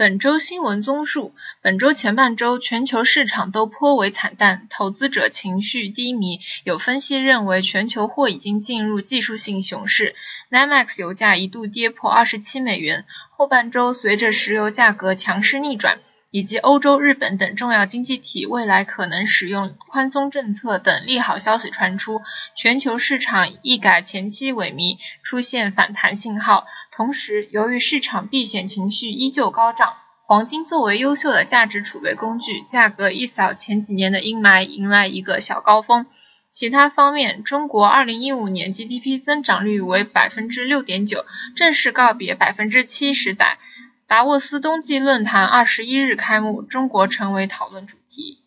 本周新闻综述：本周前半周，全球市场都颇为惨淡，投资者情绪低迷。有分析认为，全球货已经进入技术性熊市。NYMEX 油价一度跌破二十七美元。后半周，随着石油价格强势逆转。以及欧洲、日本等重要经济体未来可能使用宽松政策等利好消息传出，全球市场一改前期萎靡，出现反弹信号。同时，由于市场避险情绪依旧高涨，黄金作为优秀的价值储备工具，价格一扫前几年的阴霾，迎来一个小高峰。其他方面，中国二零一五年 GDP 增长率为百分之六点九，正式告别百分之七时代。达沃斯冬季论坛二十一日开幕，中国成为讨论主题。